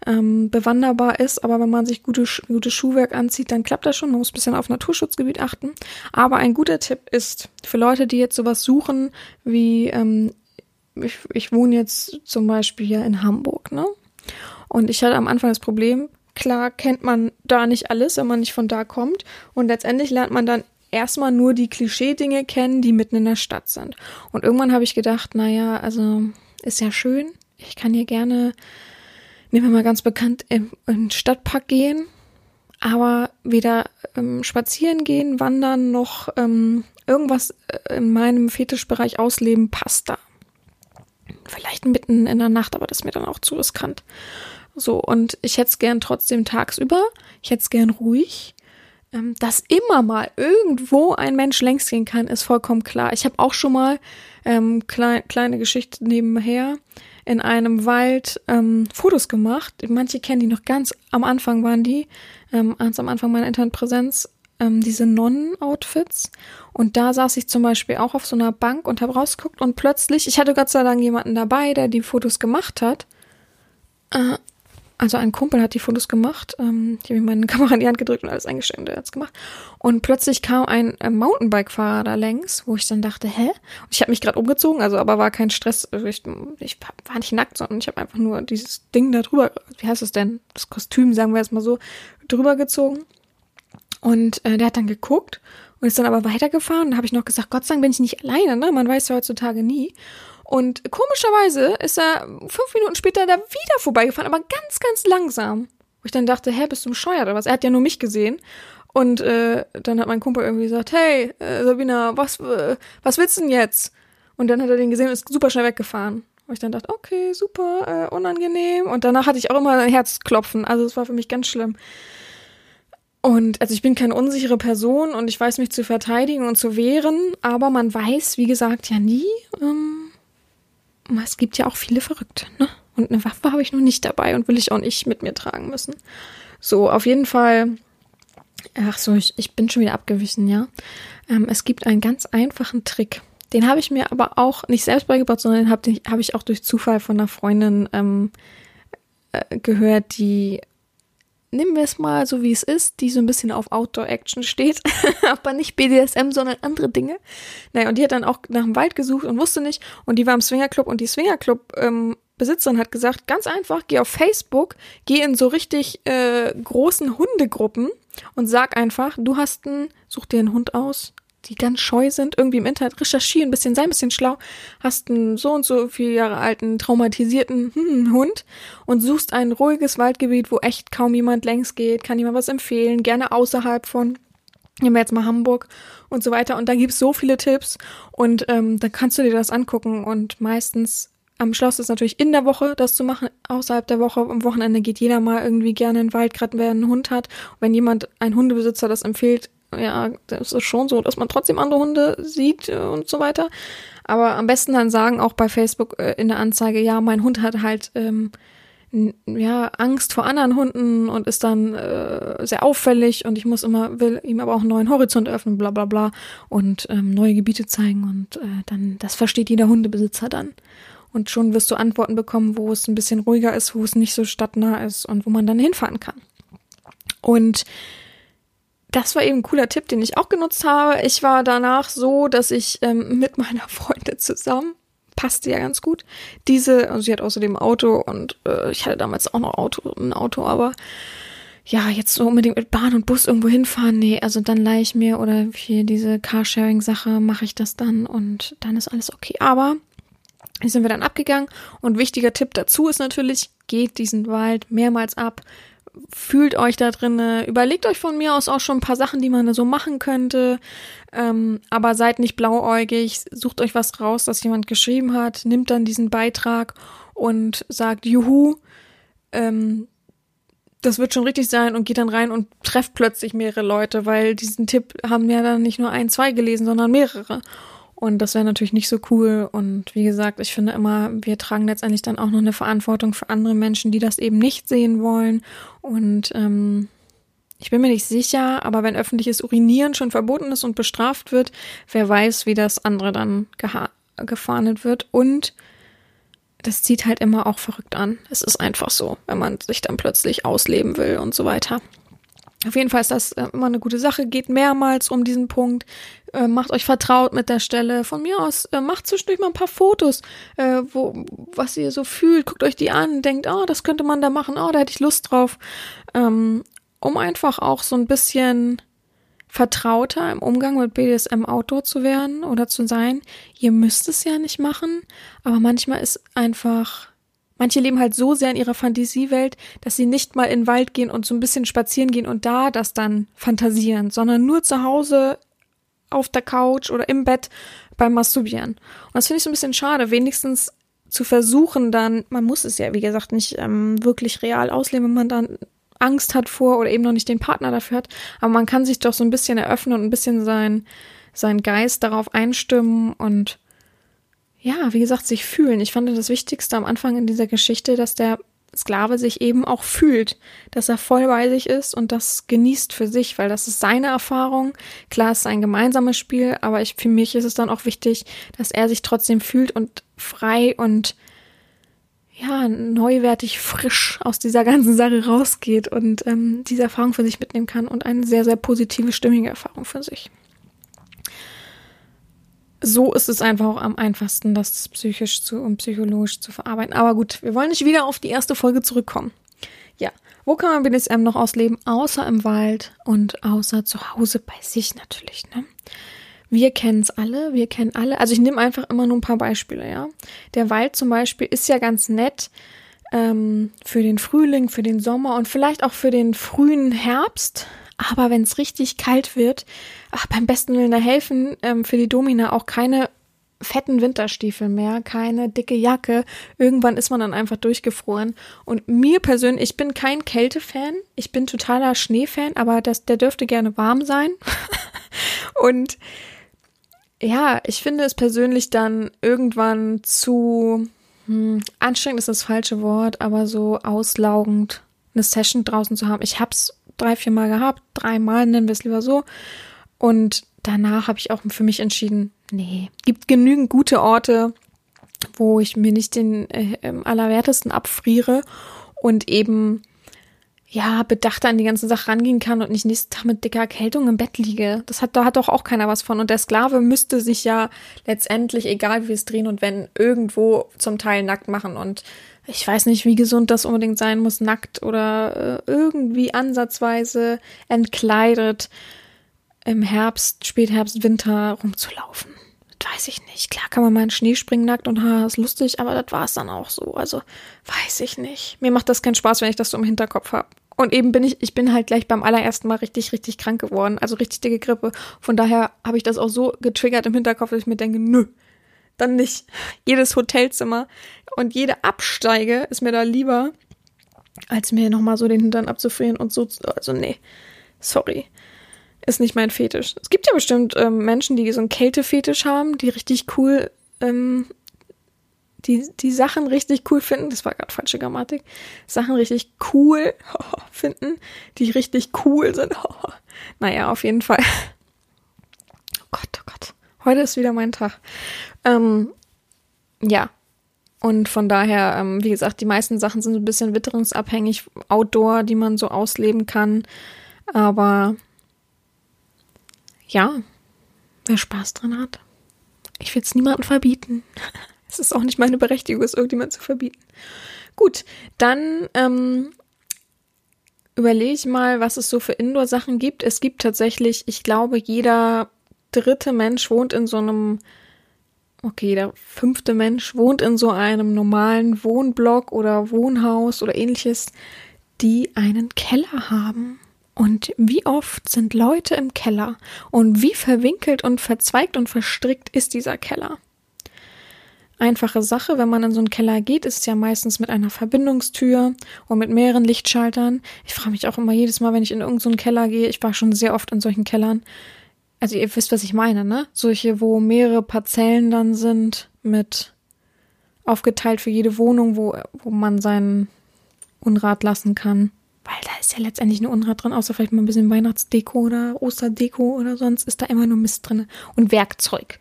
ähm, bewanderbar ist. Aber wenn man sich gute, gutes Schuhwerk anzieht, dann klappt das schon. Man muss ein bisschen auf Naturschutzgebiet achten. Aber ein guter Tipp ist für Leute, die jetzt sowas suchen, wie ähm, ich, ich wohne jetzt zum Beispiel ja in Hamburg, ne? Und ich hatte am Anfang das Problem, Klar kennt man da nicht alles, wenn man nicht von da kommt. Und letztendlich lernt man dann erstmal nur die Klischee-Dinge kennen, die mitten in der Stadt sind. Und irgendwann habe ich gedacht, naja, also ist ja schön. Ich kann hier gerne, nehmen wir mal ganz bekannt, im, im Stadtpark gehen. Aber weder ähm, spazieren gehen, wandern noch ähm, irgendwas äh, in meinem Fetischbereich ausleben passt da. Vielleicht mitten in der Nacht, aber das ist mir dann auch zu riskant. So, und ich hätte es gern trotzdem tagsüber. Ich hätte es gern ruhig. Ähm, dass immer mal irgendwo ein Mensch längs gehen kann, ist vollkommen klar. Ich habe auch schon mal ähm, klein, kleine Geschichte nebenher in einem Wald ähm, Fotos gemacht. Manche kennen die noch ganz am Anfang waren die, ähm, ganz am Anfang meiner Internetpräsenz, ähm, diese Nonnen-Outfits. Und da saß ich zum Beispiel auch auf so einer Bank und habe rausgeguckt und plötzlich, ich hatte Gott sei Dank jemanden dabei, der die Fotos gemacht hat. Äh, also ein Kumpel hat die Fotos gemacht. Ähm, ich habe ihm meine Kamera in die Hand gedrückt und alles eingestellt und er hat's gemacht. Und plötzlich kam ein äh, Mountainbike-Fahrer da längs, wo ich dann dachte, hä? Und ich habe mich gerade umgezogen, also aber war kein Stress. Also ich, ich war nicht nackt, sondern ich habe einfach nur dieses Ding da drüber, wie heißt es denn? Das Kostüm, sagen wir jetzt mal so, drüber gezogen. Und äh, der hat dann geguckt und ist dann aber weitergefahren. Da habe ich noch gesagt, Gott sei Dank bin ich nicht alleine, ne? Man weiß ja heutzutage nie. Und komischerweise ist er fünf Minuten später da wieder vorbeigefahren, aber ganz, ganz langsam. Wo ich dann dachte, hä, bist du bescheuert oder was? Er hat ja nur mich gesehen. Und äh, dann hat mein Kumpel irgendwie gesagt, hey, äh, Sabina, was, äh, was willst du denn jetzt? Und dann hat er den gesehen und ist super schnell weggefahren. Wo ich dann dachte, okay, super, äh, unangenehm. Und danach hatte ich auch immer ein Herzklopfen. Also es war für mich ganz schlimm. Und also ich bin keine unsichere Person und ich weiß mich zu verteidigen und zu wehren, aber man weiß, wie gesagt, ja nie, ähm, es gibt ja auch viele Verrückte, ne? Und eine Waffe habe ich noch nicht dabei und will ich auch nicht mit mir tragen müssen. So, auf jeden Fall. Ach so, ich, ich bin schon wieder abgewichen, ja. Ähm, es gibt einen ganz einfachen Trick. Den habe ich mir aber auch nicht selbst beigebracht, sondern den habe hab ich auch durch Zufall von einer Freundin ähm, äh, gehört, die nehmen wir es mal so wie es ist, die so ein bisschen auf Outdoor-Action steht, aber nicht BDSM, sondern andere Dinge. Naja, und die hat dann auch nach dem Wald gesucht und wusste nicht. Und die war im Swingerclub und die Swingerclub ähm, Besitzerin hat gesagt, ganz einfach, geh auf Facebook, geh in so richtig äh, großen Hundegruppen und sag einfach, du hast einen, such dir einen Hund aus, die ganz scheu sind, irgendwie im Internet recherchieren, ein bisschen, sei ein bisschen schlau, hast einen so und so viele Jahre alten, traumatisierten hm, Hund und suchst ein ruhiges Waldgebiet, wo echt kaum jemand längs geht, kann jemand was empfehlen, gerne außerhalb von nehmen wir jetzt mal Hamburg und so weiter. Und da gibt's so viele Tipps und ähm, dann kannst du dir das angucken und meistens am Schloss ist natürlich in der Woche das zu machen, außerhalb der Woche. Am Wochenende geht jeder mal irgendwie gerne in den Wald, gerade wer einen Hund hat. Und wenn jemand, ein Hundebesitzer das empfiehlt, ja, das ist schon so, dass man trotzdem andere Hunde sieht äh, und so weiter. Aber am besten dann sagen auch bei Facebook äh, in der Anzeige, ja, mein Hund hat halt ähm, ja, Angst vor anderen Hunden und ist dann äh, sehr auffällig und ich muss immer, will ihm aber auch einen neuen Horizont öffnen, bla bla bla und ähm, neue Gebiete zeigen und äh, dann, das versteht jeder Hundebesitzer dann. Und schon wirst du Antworten bekommen, wo es ein bisschen ruhiger ist, wo es nicht so stadtnah ist und wo man dann hinfahren kann. Und das war eben ein cooler Tipp, den ich auch genutzt habe. Ich war danach so, dass ich ähm, mit meiner Freundin zusammen, passte ja ganz gut, diese, also sie hat außerdem Auto und äh, ich hatte damals auch noch Auto, ein Auto, aber ja, jetzt so unbedingt mit Bahn und Bus irgendwo hinfahren, nee, also dann leihe ich mir oder für diese Carsharing-Sache mache ich das dann und dann ist alles okay. Aber hier sind wir dann abgegangen und wichtiger Tipp dazu ist natürlich, geht diesen Wald mehrmals ab, fühlt euch da drinne, überlegt euch von mir aus auch schon ein paar Sachen, die man so machen könnte, ähm, aber seid nicht blauäugig, sucht euch was raus, das jemand geschrieben hat, nimmt dann diesen Beitrag und sagt, juhu, ähm, das wird schon richtig sein und geht dann rein und trefft plötzlich mehrere Leute, weil diesen Tipp haben ja dann nicht nur ein, zwei gelesen, sondern mehrere. Und das wäre natürlich nicht so cool. Und wie gesagt, ich finde immer, wir tragen letztendlich dann auch noch eine Verantwortung für andere Menschen, die das eben nicht sehen wollen. Und ähm, ich bin mir nicht sicher, aber wenn öffentliches Urinieren schon verboten ist und bestraft wird, wer weiß, wie das andere dann gefahndet wird. Und das zieht halt immer auch verrückt an. Es ist einfach so, wenn man sich dann plötzlich ausleben will und so weiter. Auf jeden Fall ist das äh, immer eine gute Sache. Geht mehrmals um diesen Punkt. Äh, macht euch vertraut mit der Stelle. Von mir aus äh, macht zwischendurch mal ein paar Fotos, äh, wo, was ihr so fühlt. Guckt euch die an, denkt, oh, das könnte man da machen. Oh, da hätte ich Lust drauf. Ähm, um einfach auch so ein bisschen vertrauter im Umgang mit BDSM Outdoor zu werden oder zu sein. Ihr müsst es ja nicht machen, aber manchmal ist einfach, manche leben halt so sehr in ihrer Fantasiewelt, dass sie nicht mal in den Wald gehen und so ein bisschen spazieren gehen und da das dann fantasieren, sondern nur zu Hause auf der Couch oder im Bett beim Masturbieren. Und das finde ich so ein bisschen schade, wenigstens zu versuchen dann, man muss es ja, wie gesagt, nicht ähm, wirklich real ausleben, wenn man dann Angst hat vor oder eben noch nicht den Partner dafür hat. Aber man kann sich doch so ein bisschen eröffnen und ein bisschen sein, sein Geist darauf einstimmen und ja, wie gesagt, sich fühlen. Ich fand das Wichtigste am Anfang in dieser Geschichte, dass der Sklave sich eben auch fühlt, dass er voll bei sich ist und das genießt für sich, weil das ist seine Erfahrung. Klar, es ist ein gemeinsames Spiel, aber ich, für mich ist es dann auch wichtig, dass er sich trotzdem fühlt und frei und ja, neuwertig frisch aus dieser ganzen Sache rausgeht und ähm, diese Erfahrung für sich mitnehmen kann und eine sehr, sehr positive, stimmige Erfahrung für sich. So ist es einfach auch am einfachsten, das psychisch zu und psychologisch zu verarbeiten. Aber gut, wir wollen nicht wieder auf die erste Folge zurückkommen. Ja, wo kann man BDSM noch ausleben, außer im Wald und außer zu Hause bei sich natürlich, ne? Wir kennen es alle, wir kennen alle. Also ich nehme einfach immer nur ein paar Beispiele, ja. Der Wald zum Beispiel ist ja ganz nett ähm, für den Frühling, für den Sommer und vielleicht auch für den frühen Herbst. Aber wenn es richtig kalt wird, ach, beim besten Willen da helfen ähm, für die Domina auch keine fetten Winterstiefel mehr, keine dicke Jacke. Irgendwann ist man dann einfach durchgefroren. Und mir persönlich, ich bin kein Kältefan, ich bin totaler Schneefan, aber das, der dürfte gerne warm sein. Und ja, ich finde es persönlich dann irgendwann zu hm, anstrengend ist das falsche Wort, aber so auslaugend eine Session draußen zu haben. Ich hab's drei, vier Mal gehabt, dreimal nennen wir es lieber so. Und danach habe ich auch für mich entschieden, nee, gibt genügend gute Orte, wo ich mir nicht den äh, im allerwertesten abfriere und eben ja, bedachter an die ganze Sache rangehen kann und nicht nächsten Tag mit dicker Erkältung im Bett liege. Das hat, da hat doch auch keiner was von. Und der Sklave müsste sich ja letztendlich, egal wie wir es drehen und wenn, irgendwo zum Teil nackt machen. Und ich weiß nicht, wie gesund das unbedingt sein muss, nackt oder äh, irgendwie ansatzweise entkleidet im Herbst, Spätherbst, Winter rumzulaufen. Das weiß ich nicht. Klar kann man mal in Schnee springen nackt und ha, ist lustig, aber das war es dann auch so. Also weiß ich nicht. Mir macht das keinen Spaß, wenn ich das so im Hinterkopf habe. Und eben bin ich, ich bin halt gleich beim allerersten Mal richtig, richtig krank geworden. Also richtig dicke Grippe. Von daher habe ich das auch so getriggert im Hinterkopf, dass ich mir denke, nö, dann nicht. Jedes Hotelzimmer und jede Absteige ist mir da lieber, als mir nochmal so den Hintern abzufrieren und so. Also nee, sorry ist nicht mein Fetisch. Es gibt ja bestimmt ähm, Menschen, die so einen Kältefetisch haben, die richtig cool ähm, die, die Sachen richtig cool finden, das war gerade falsche Grammatik, Sachen richtig cool finden, die richtig cool sind. naja, auf jeden Fall. Oh Gott, oh Gott. Heute ist wieder mein Tag. Ähm, ja. Und von daher, ähm, wie gesagt, die meisten Sachen sind ein bisschen witterungsabhängig, Outdoor, die man so ausleben kann. Aber ja, wer Spaß dran hat. Ich will es niemandem verbieten. Es ist auch nicht meine Berechtigung, es irgendjemand zu verbieten. Gut, dann ähm, überlege ich mal, was es so für Indoor-Sachen gibt. Es gibt tatsächlich, ich glaube, jeder dritte Mensch wohnt in so einem, okay, jeder fünfte Mensch wohnt in so einem normalen Wohnblock oder Wohnhaus oder ähnliches, die einen Keller haben. Und wie oft sind Leute im Keller und wie verwinkelt und verzweigt und verstrickt ist dieser Keller? Einfache Sache, wenn man in so einen Keller geht, ist es ja meistens mit einer Verbindungstür und mit mehreren Lichtschaltern. Ich frage mich auch immer jedes Mal, wenn ich in irgendeinen so Keller gehe, ich war schon sehr oft in solchen Kellern. Also ihr wisst, was ich meine, ne? Solche, wo mehrere Parzellen dann sind, mit aufgeteilt für jede Wohnung, wo, wo man seinen Unrat lassen kann. Weil da ist ja letztendlich nur Unrat drin, außer vielleicht mal ein bisschen Weihnachtsdeko oder Osterdeko oder sonst ist da immer nur Mist drin. Und Werkzeug.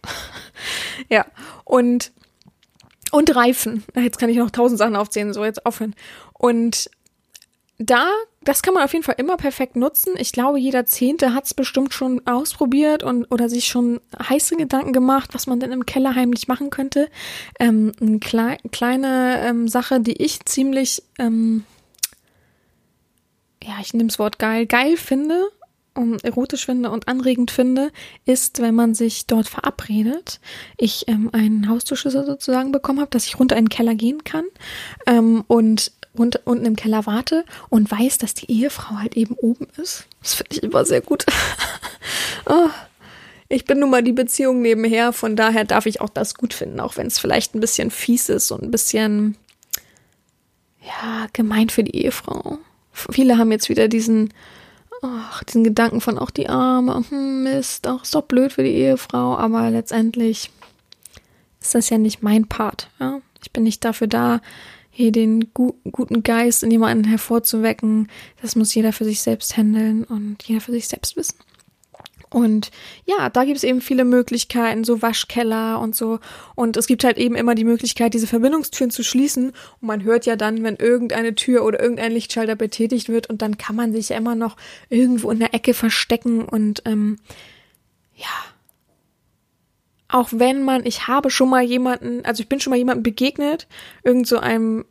ja. Und und Reifen. Jetzt kann ich noch tausend Sachen aufzählen, so jetzt aufhören. Und da, das kann man auf jeden Fall immer perfekt nutzen. Ich glaube, jeder Zehnte hat es bestimmt schon ausprobiert und oder sich schon heiße Gedanken gemacht, was man denn im Keller heimlich machen könnte. Ähm, eine klei kleine ähm, Sache, die ich ziemlich, ähm, ja, ich nehme das Wort geil, geil finde, um, erotisch finde und anregend finde, ist, wenn man sich dort verabredet. Ich ähm, einen Haustürschlüssel sozusagen bekommen habe, dass ich runter in den Keller gehen kann ähm, und runter, unten im Keller warte und weiß, dass die Ehefrau halt eben oben ist. Das finde ich immer sehr gut. oh. Ich bin nun mal die Beziehung nebenher, von daher darf ich auch das gut finden, auch wenn es vielleicht ein bisschen fies ist und ein bisschen, ja, gemein für die Ehefrau. Viele haben jetzt wieder diesen ach, diesen Gedanken von auch die Arme, hm, Mist, auch ist doch blöd für die Ehefrau, aber letztendlich ist das ja nicht mein Part. Ja? Ich bin nicht dafür da, hier den gu guten Geist in jemanden hervorzuwecken. Das muss jeder für sich selbst handeln und jeder für sich selbst wissen. Und ja, da gibt es eben viele Möglichkeiten, so Waschkeller und so. Und es gibt halt eben immer die Möglichkeit, diese Verbindungstüren zu schließen. Und man hört ja dann, wenn irgendeine Tür oder irgendein Lichtschalter betätigt wird. Und dann kann man sich ja immer noch irgendwo in der Ecke verstecken und ähm, ja, auch wenn man, ich habe schon mal jemanden, also ich bin schon mal jemandem begegnet, irgend so einem,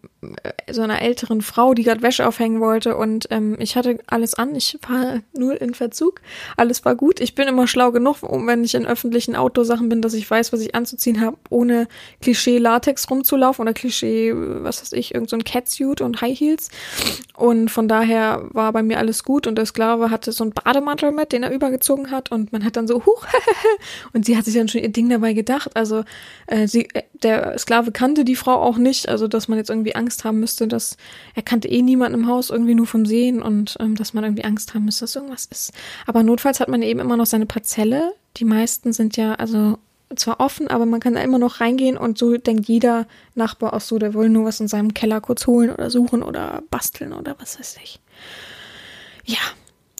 so einer älteren Frau, die gerade Wäsche aufhängen wollte und ähm, ich hatte alles an, ich war null in Verzug, alles war gut. Ich bin immer schlau genug, um wenn ich in öffentlichen Outdoor-Sachen bin, dass ich weiß, was ich anzuziehen habe, ohne Klischee-Latex rumzulaufen oder Klischee, was weiß ich, irgend so ein Catsuit und High Heels. Und von daher war bei mir alles gut und der Sklave hatte so einen Bademantel mit, den er übergezogen hat und man hat dann so, huch, und sie hat sich dann schon ihr Ding Ding dabei gedacht. Also äh, sie, äh, der Sklave kannte die Frau auch nicht, also dass man jetzt irgendwie Angst haben müsste, dass er kannte eh niemanden im Haus, irgendwie nur vom Sehen und ähm, dass man irgendwie Angst haben müsste, dass irgendwas ist. Aber notfalls hat man eben immer noch seine Parzelle. Die meisten sind ja also zwar offen, aber man kann da immer noch reingehen und so denkt jeder Nachbar auch so, der will nur was in seinem Keller kurz holen oder suchen oder basteln oder was weiß ich. Ja,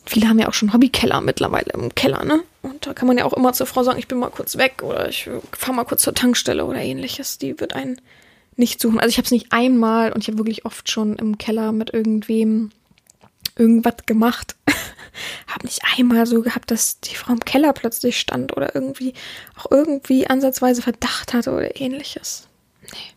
viele haben ja auch schon Hobbykeller mittlerweile im Keller, ne? Und da kann man ja auch immer zur Frau sagen, ich bin mal kurz weg oder ich fahre mal kurz zur Tankstelle oder ähnliches. Die wird einen nicht suchen. Also ich habe es nicht einmal und ich habe wirklich oft schon im Keller mit irgendwem irgendwas gemacht. habe nicht einmal so gehabt, dass die Frau im Keller plötzlich stand oder irgendwie auch irgendwie ansatzweise Verdacht hatte oder ähnliches. Nee.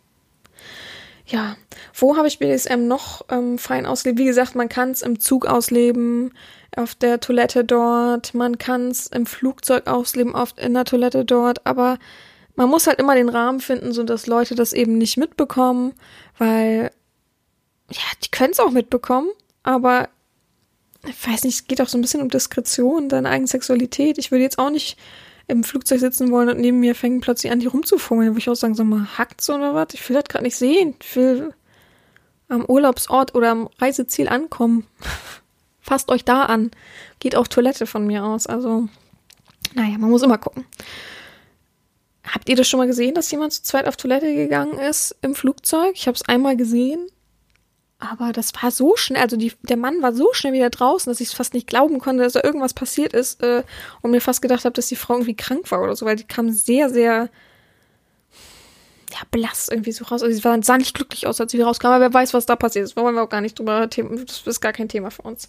Ja, wo habe ich BDSM noch ähm, fein ausgelebt? Wie gesagt, man kann es im Zug ausleben, auf der Toilette dort, man kann es im Flugzeug ausleben, oft in der Toilette dort, aber man muss halt immer den Rahmen finden, so dass Leute das eben nicht mitbekommen, weil ja, die können es auch mitbekommen, aber ich weiß nicht, es geht auch so ein bisschen um Diskretion, deine eigene Sexualität. Ich würde jetzt auch nicht im Flugzeug sitzen wollen und neben mir fängt plötzlich an, die rumzufummeln. Würde ich auch sagen, so mal, hackt's oder was? Ich will das gerade nicht sehen. Ich will am Urlaubsort oder am Reiseziel ankommen. Fasst euch da an. Geht auf Toilette von mir aus. Also, naja, man muss immer gucken. Habt ihr das schon mal gesehen, dass jemand zu zweit auf Toilette gegangen ist im Flugzeug? Ich habe es einmal gesehen. Aber das war so schnell, also die, der Mann war so schnell wieder draußen, dass ich es fast nicht glauben konnte, dass da irgendwas passiert ist äh, und mir fast gedacht habe, dass die Frau irgendwie krank war oder so, weil die kam sehr, sehr ja, blass irgendwie so raus. Also sie sah nicht glücklich aus, als sie rauskam, aber wer weiß, was da passiert ist. Wollen wir auch gar nicht drüber, das ist gar kein Thema für uns.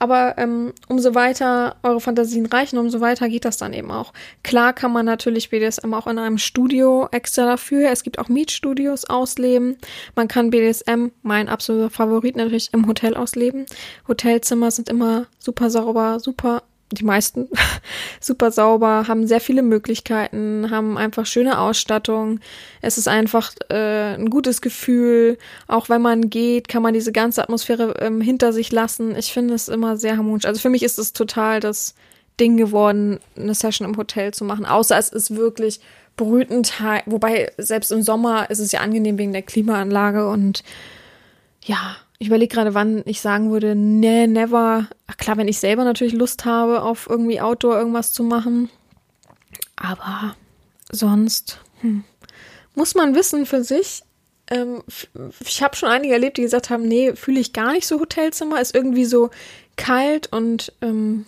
Aber ähm, umso weiter eure Fantasien reichen, umso weiter geht das dann eben auch. Klar kann man natürlich BDSM auch in einem Studio extra dafür. Es gibt auch Mietstudios ausleben. Man kann BDSM, mein absoluter Favorit natürlich, im Hotel ausleben. Hotelzimmer sind immer super sauber, super die meisten super sauber, haben sehr viele Möglichkeiten, haben einfach schöne Ausstattung. Es ist einfach äh, ein gutes Gefühl. Auch wenn man geht, kann man diese ganze Atmosphäre ähm, hinter sich lassen. Ich finde es immer sehr harmonisch. Also für mich ist es total das Ding geworden, eine Session im Hotel zu machen. Außer es ist wirklich brütend, wobei selbst im Sommer ist es ja angenehm wegen der Klimaanlage und ja, ich überlege gerade, wann ich sagen würde, nee, never. Ach klar, wenn ich selber natürlich Lust habe, auf irgendwie Outdoor irgendwas zu machen. Aber sonst hm, muss man wissen für sich. Ähm, ich habe schon einige erlebt, die gesagt haben, nee, fühle ich gar nicht so Hotelzimmer, ist irgendwie so kalt und ähm,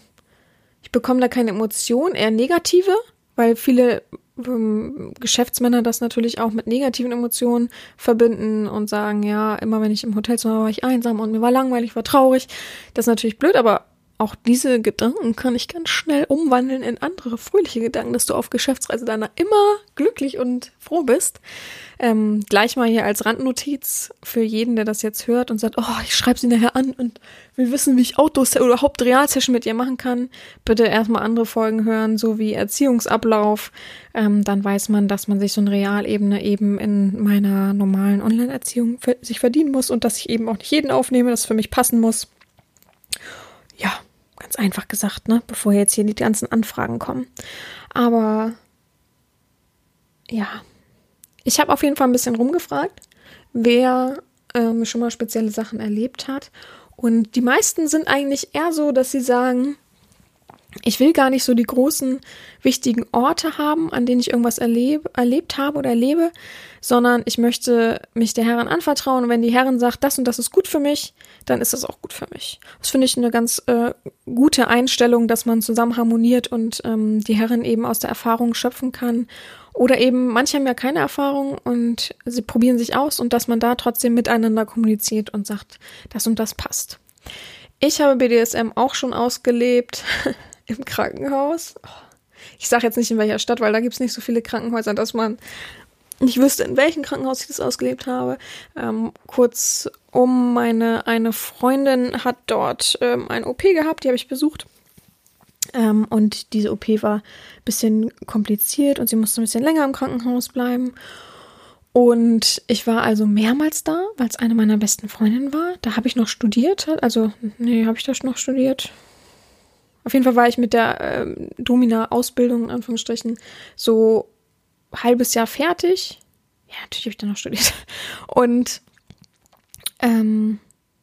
ich bekomme da keine Emotion, eher negative, weil viele ähm, Geschäftsmänner das natürlich auch mit negativen Emotionen verbinden und sagen, ja, immer wenn ich im Hotelzimmer war, ich einsam und mir war langweilig, war traurig. Das ist natürlich blöd, aber auch diese Gedanken kann ich ganz schnell umwandeln in andere fröhliche Gedanken, dass du auf Geschäftsreise danach immer glücklich und froh bist. Ähm, gleich mal hier als Randnotiz für jeden, der das jetzt hört und sagt, oh, ich schreibe sie nachher an und will wissen, wie ich Autos oder überhaupt Realsession mit ihr machen kann. Bitte erstmal andere Folgen hören, so wie Erziehungsablauf. Ähm, dann weiß man, dass man sich so eine Realebene eben in meiner normalen Online-Erziehung sich verdienen muss und dass ich eben auch nicht jeden aufnehme, das für mich passen muss. Ja, Ganz einfach gesagt, ne? Bevor jetzt hier die ganzen Anfragen kommen. Aber ja, ich habe auf jeden Fall ein bisschen rumgefragt, wer ähm, schon mal spezielle Sachen erlebt hat. Und die meisten sind eigentlich eher so, dass sie sagen, ich will gar nicht so die großen, wichtigen Orte haben, an denen ich irgendwas erlebe, erlebt habe oder erlebe, sondern ich möchte mich der Herren anvertrauen. Und wenn die Herren sagt, das und das ist gut für mich, dann ist das auch gut für mich. Das finde ich eine ganz äh, gute Einstellung, dass man zusammen harmoniert und ähm, die Herren eben aus der Erfahrung schöpfen kann. Oder eben, manche haben ja keine Erfahrung und sie probieren sich aus und dass man da trotzdem miteinander kommuniziert und sagt, das und das passt. Ich habe BDSM auch schon ausgelebt im Krankenhaus. Ich sage jetzt nicht in welcher Stadt, weil da gibt es nicht so viele Krankenhäuser, dass man nicht wüsste, in welchem Krankenhaus ich das ausgelebt habe. Ähm, kurz um meine eine Freundin hat dort ähm, ein OP gehabt, die habe ich besucht. Ähm, und diese OP war ein bisschen kompliziert und sie musste ein bisschen länger im Krankenhaus bleiben. Und ich war also mehrmals da, weil es eine meiner besten Freundinnen war. Da habe ich noch studiert. Also, nee, habe ich das noch studiert? Auf jeden Fall war ich mit der ähm, Domina-Ausbildung, in Anführungsstrichen, so halbes Jahr fertig. Ja, natürlich habe ich dann noch studiert. Und ähm,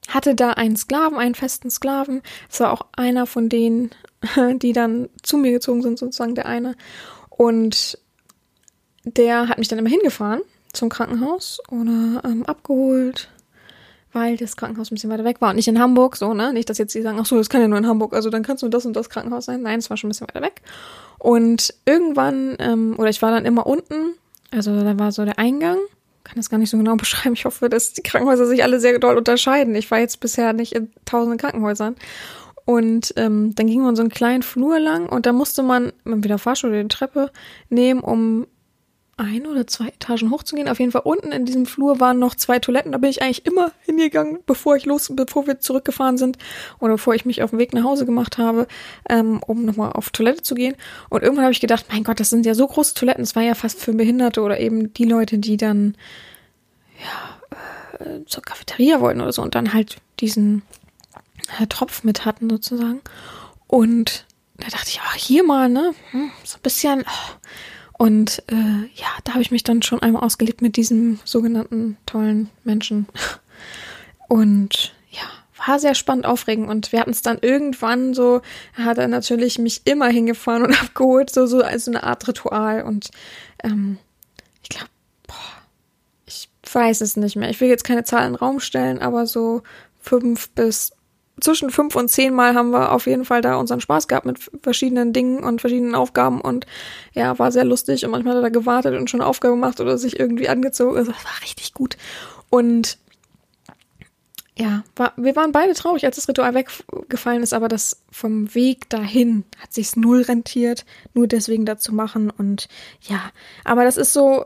hatte da einen Sklaven, einen festen Sklaven. Es war auch einer von denen, die dann zu mir gezogen sind, sozusagen der eine. Und der hat mich dann immer hingefahren zum Krankenhaus oder ähm, abgeholt, weil das Krankenhaus ein bisschen weiter weg war und nicht in Hamburg, so, ne? Nicht, dass jetzt die sagen, ach so, das kann ja nur in Hamburg, also dann kannst du das und das Krankenhaus sein. Nein, es war schon ein bisschen weiter weg. Und irgendwann, ähm, oder ich war dann immer unten, also da war so der Eingang, kann das gar nicht so genau beschreiben. Ich hoffe, dass die Krankenhäuser sich alle sehr doll unterscheiden. Ich war jetzt bisher nicht in tausenden Krankenhäusern. Und ähm, dann ging man so einen kleinen Flur lang und da musste man entweder Fahrstuhl oder die Treppe nehmen, um ein oder zwei Etagen hochzugehen. Auf jeden Fall unten in diesem Flur waren noch zwei Toiletten. Da bin ich eigentlich immer hingegangen, bevor ich los, bevor wir zurückgefahren sind oder bevor ich mich auf den Weg nach Hause gemacht habe, ähm, um nochmal auf Toilette zu gehen. Und irgendwann habe ich gedacht, mein Gott, das sind ja so große Toiletten. Es war ja fast für Behinderte oder eben die Leute, die dann ja äh, zur Cafeteria wollten oder so und dann halt diesen äh, Tropf mit hatten sozusagen. Und da dachte ich, ach, hier mal, ne, hm, so ein bisschen. Oh, und äh, ja, da habe ich mich dann schon einmal ausgelebt mit diesem sogenannten tollen Menschen. Und ja, war sehr spannend, aufregend und wir hatten es dann irgendwann so, hat er natürlich mich immer hingefahren und abgeholt, so, so als eine Art Ritual und ähm, ich glaube, ich weiß es nicht mehr. Ich will jetzt keine Zahlen in den Raum stellen, aber so fünf bis zwischen fünf und zehn Mal haben wir auf jeden Fall da unseren Spaß gehabt mit verschiedenen Dingen und verschiedenen Aufgaben und ja, war sehr lustig und manchmal hat er gewartet und schon Aufgabe gemacht oder sich irgendwie angezogen. Also, das war richtig gut. Und ja, war, wir waren beide traurig, als das Ritual weggefallen ist, aber das vom Weg dahin hat sich's null rentiert, nur deswegen dazu machen und ja, aber das ist so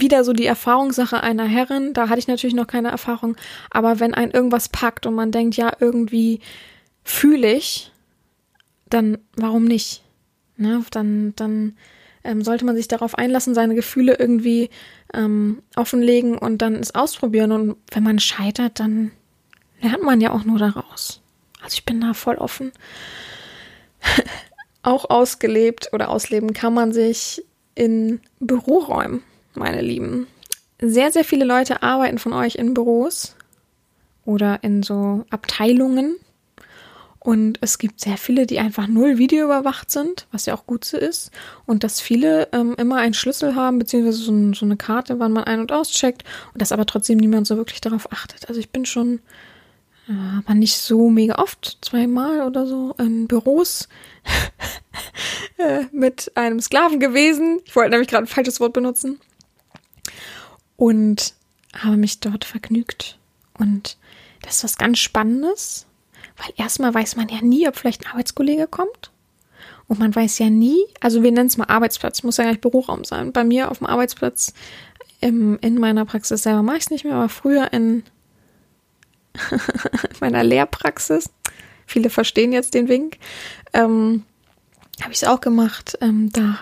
wieder so die Erfahrungssache einer Herrin, da hatte ich natürlich noch keine Erfahrung, aber wenn ein irgendwas packt und man denkt, ja, irgendwie fühle ich, dann warum nicht? Ne? Dann, dann ähm, sollte man sich darauf einlassen, seine Gefühle irgendwie ähm, offenlegen und dann es ausprobieren. Und wenn man scheitert, dann lernt man ja auch nur daraus. Also ich bin da voll offen. auch ausgelebt oder ausleben kann man sich in Büroräumen, meine Lieben. Sehr, sehr viele Leute arbeiten von euch in Büros oder in so Abteilungen. Und es gibt sehr viele, die einfach null Video überwacht sind, was ja auch gut so ist. Und dass viele ähm, immer einen Schlüssel haben, beziehungsweise so, ein, so, eine Karte, wann man ein- und auscheckt. Und dass aber trotzdem niemand so wirklich darauf achtet. Also ich bin schon aber nicht so mega oft, zweimal oder so, in Büros äh, mit einem Sklaven gewesen. Ich wollte nämlich gerade ein falsches Wort benutzen. Und habe mich dort vergnügt. Und das ist was ganz Spannendes, weil erstmal weiß man ja nie, ob vielleicht ein Arbeitskollege kommt. Und man weiß ja nie, also wir nennen es mal Arbeitsplatz, muss ja gar nicht Büroraum sein. Bei mir auf dem Arbeitsplatz im, in meiner Praxis selber mache ich es nicht mehr, aber früher in meiner Lehrpraxis. Viele verstehen jetzt den Wink. Ähm, Habe ich es auch gemacht. Ähm, da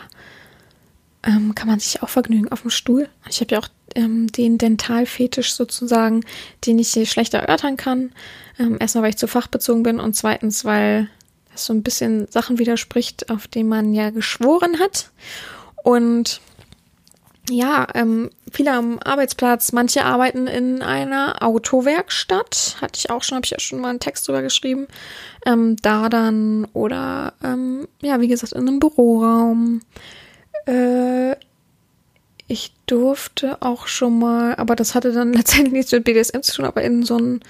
ähm, kann man sich auch vergnügen auf dem Stuhl. Ich habe ja auch ähm, den Dentalfetisch sozusagen, den ich hier schlechter erörtern kann. Ähm, erstmal, weil ich zu fachbezogen bin und zweitens, weil das so ein bisschen Sachen widerspricht, auf die man ja geschworen hat. Und ja, ähm, viele am Arbeitsplatz, manche arbeiten in einer Autowerkstatt, hatte ich auch schon, habe ich ja schon mal einen Text drüber geschrieben, ähm, da dann oder ähm, ja, wie gesagt, in einem Büroraum. Äh, ich durfte auch schon mal, aber das hatte dann letztendlich nichts mit BDSM zu tun, aber in so ein,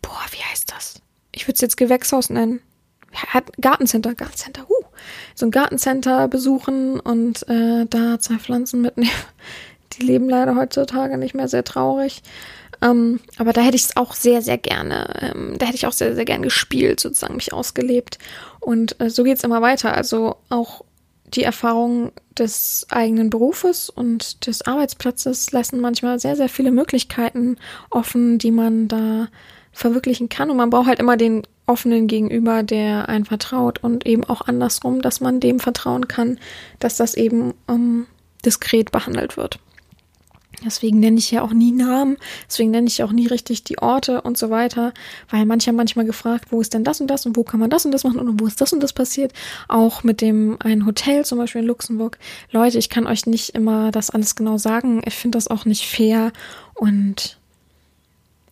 boah, wie heißt das? Ich würde es jetzt Gewächshaus nennen. Gartencenter, Gartencenter, huh so ein Gartencenter besuchen und äh, da zwei Pflanzen mitnehmen. Die leben leider heutzutage nicht mehr sehr traurig. Ähm, aber da hätte ich es auch sehr, sehr gerne, ähm, da hätte ich auch sehr, sehr gern gespielt, sozusagen mich ausgelebt. Und äh, so geht's immer weiter. Also auch die Erfahrung des eigenen Berufes und des Arbeitsplatzes lassen manchmal sehr, sehr viele Möglichkeiten offen, die man da verwirklichen kann. Und man braucht halt immer den offenen Gegenüber, der einen vertraut und eben auch andersrum, dass man dem vertrauen kann, dass das eben ähm, diskret behandelt wird. Deswegen nenne ich ja auch nie Namen, deswegen nenne ich auch nie richtig die Orte und so weiter, weil manche haben manchmal gefragt, wo ist denn das und das und wo kann man das und das machen und wo ist das und das passiert. Auch mit dem ein Hotel zum Beispiel in Luxemburg. Leute, ich kann euch nicht immer das alles genau sagen. Ich finde das auch nicht fair und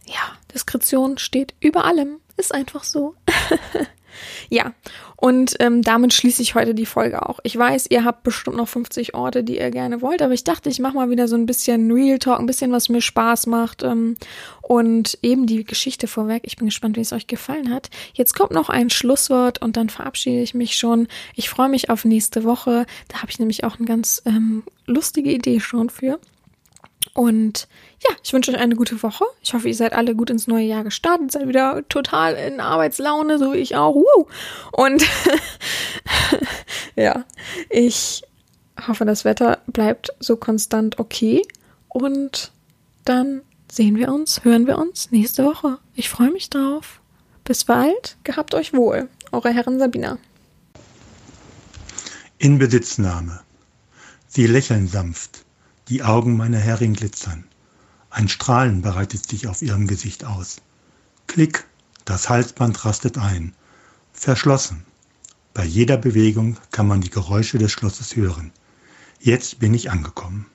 ja, Diskretion steht über allem. Ist einfach so. ja, und ähm, damit schließe ich heute die Folge auch. Ich weiß, ihr habt bestimmt noch 50 Orte, die ihr gerne wollt, aber ich dachte, ich mache mal wieder so ein bisschen Real Talk, ein bisschen, was mir Spaß macht. Ähm, und eben die Geschichte vorweg. Ich bin gespannt, wie es euch gefallen hat. Jetzt kommt noch ein Schlusswort und dann verabschiede ich mich schon. Ich freue mich auf nächste Woche. Da habe ich nämlich auch eine ganz ähm, lustige Idee schon für. Und ja, ich wünsche euch eine gute Woche. Ich hoffe, ihr seid alle gut ins neue Jahr gestartet, seid wieder total in Arbeitslaune, so wie ich auch. Uh. Und ja, ich hoffe, das Wetter bleibt so konstant okay. Und dann sehen wir uns, hören wir uns nächste Woche. Ich freue mich drauf. Bis bald. Gehabt euch wohl. Eure Herren Sabina. In Besitznahme. Sie lächeln sanft. Die Augen meiner Herrin glitzern. Ein Strahlen breitet sich auf ihrem Gesicht aus. Klick, das Halsband rastet ein. Verschlossen. Bei jeder Bewegung kann man die Geräusche des Schlosses hören. Jetzt bin ich angekommen.